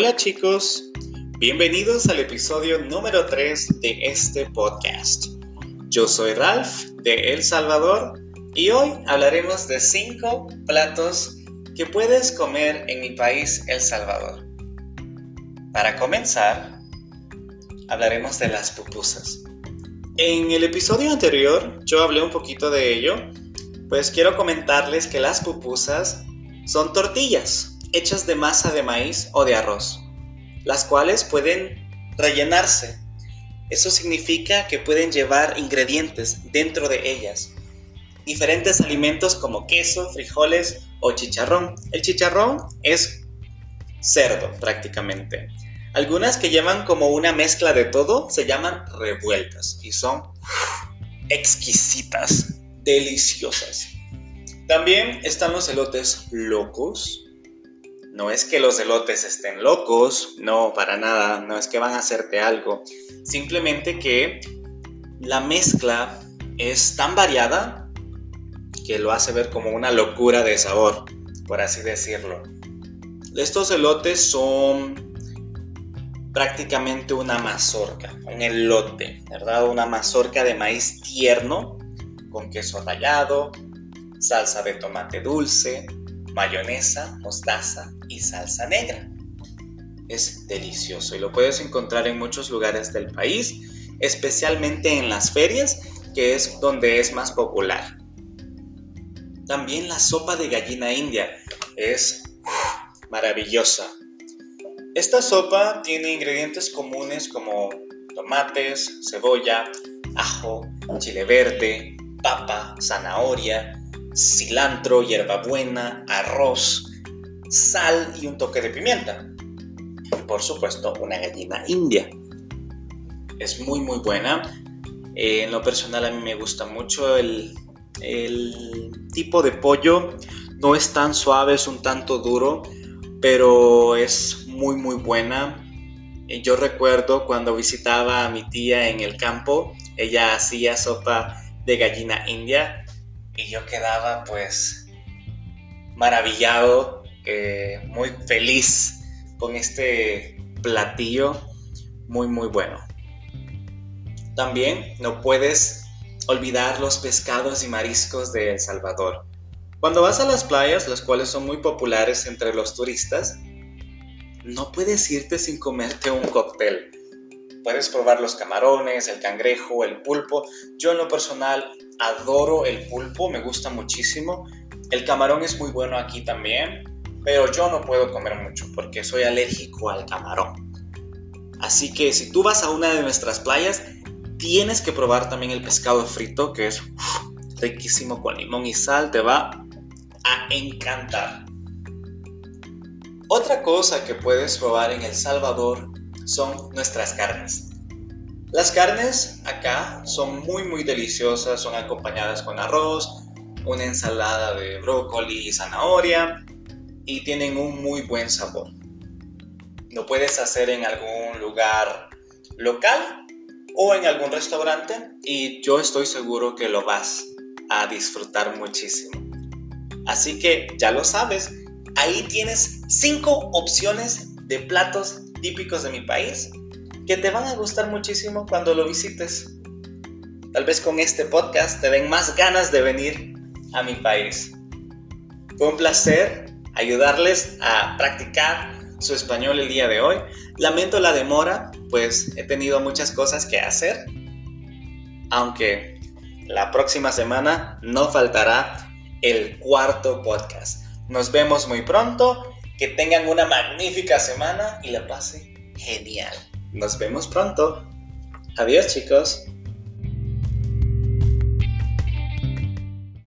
Hola chicos, bienvenidos al episodio número 3 de este podcast. Yo soy Ralph de El Salvador y hoy hablaremos de 5 platos que puedes comer en mi país El Salvador. Para comenzar, hablaremos de las pupusas. En el episodio anterior yo hablé un poquito de ello, pues quiero comentarles que las pupusas son tortillas hechas de masa de maíz o de arroz, las cuales pueden rellenarse. Eso significa que pueden llevar ingredientes dentro de ellas. Diferentes alimentos como queso, frijoles o chicharrón. El chicharrón es cerdo prácticamente. Algunas que llevan como una mezcla de todo se llaman revueltas y son exquisitas, deliciosas. También están los elotes locos, no es que los elotes estén locos, no, para nada, no es que van a hacerte algo. Simplemente que la mezcla es tan variada que lo hace ver como una locura de sabor, por así decirlo. Estos elotes son prácticamente una mazorca, un elote, ¿verdad? Una mazorca de maíz tierno con queso rallado, salsa de tomate dulce, mayonesa, mostaza y salsa negra. Es delicioso y lo puedes encontrar en muchos lugares del país, especialmente en las ferias, que es donde es más popular. También la sopa de gallina india es maravillosa. Esta sopa tiene ingredientes comunes como tomates, cebolla, ajo, chile verde, papa, zanahoria, cilantro, hierbabuena, arroz, sal y un toque de pimienta. por supuesto, una gallina india. Es muy muy buena. Eh, en lo personal a mí me gusta mucho el, el tipo de pollo. No es tan suave, es un tanto duro, pero es muy muy buena. Eh, yo recuerdo cuando visitaba a mi tía en el campo, ella hacía sopa de gallina india y yo quedaba pues maravillado, eh, muy feliz con este platillo muy muy bueno. También no puedes olvidar los pescados y mariscos de El Salvador. Cuando vas a las playas, las cuales son muy populares entre los turistas, no puedes irte sin comerte un cóctel. Puedes probar los camarones, el cangrejo, el pulpo. Yo en lo personal adoro el pulpo, me gusta muchísimo. El camarón es muy bueno aquí también, pero yo no puedo comer mucho porque soy alérgico al camarón. Así que si tú vas a una de nuestras playas, tienes que probar también el pescado frito, que es riquísimo con limón y sal, te va a encantar. Otra cosa que puedes probar en El Salvador son nuestras carnes. Las carnes acá son muy muy deliciosas, son acompañadas con arroz, una ensalada de brócoli y zanahoria y tienen un muy buen sabor. Lo puedes hacer en algún lugar local o en algún restaurante y yo estoy seguro que lo vas a disfrutar muchísimo. Así que ya lo sabes, ahí tienes cinco opciones de platos típicos de mi país que te van a gustar muchísimo cuando lo visites. Tal vez con este podcast te den más ganas de venir a mi país. Fue un placer ayudarles a practicar su español el día de hoy. Lamento la demora, pues he tenido muchas cosas que hacer. Aunque la próxima semana no faltará el cuarto podcast. Nos vemos muy pronto. Que tengan una magnífica semana y la pase genial. Nos vemos pronto. Adiós chicos.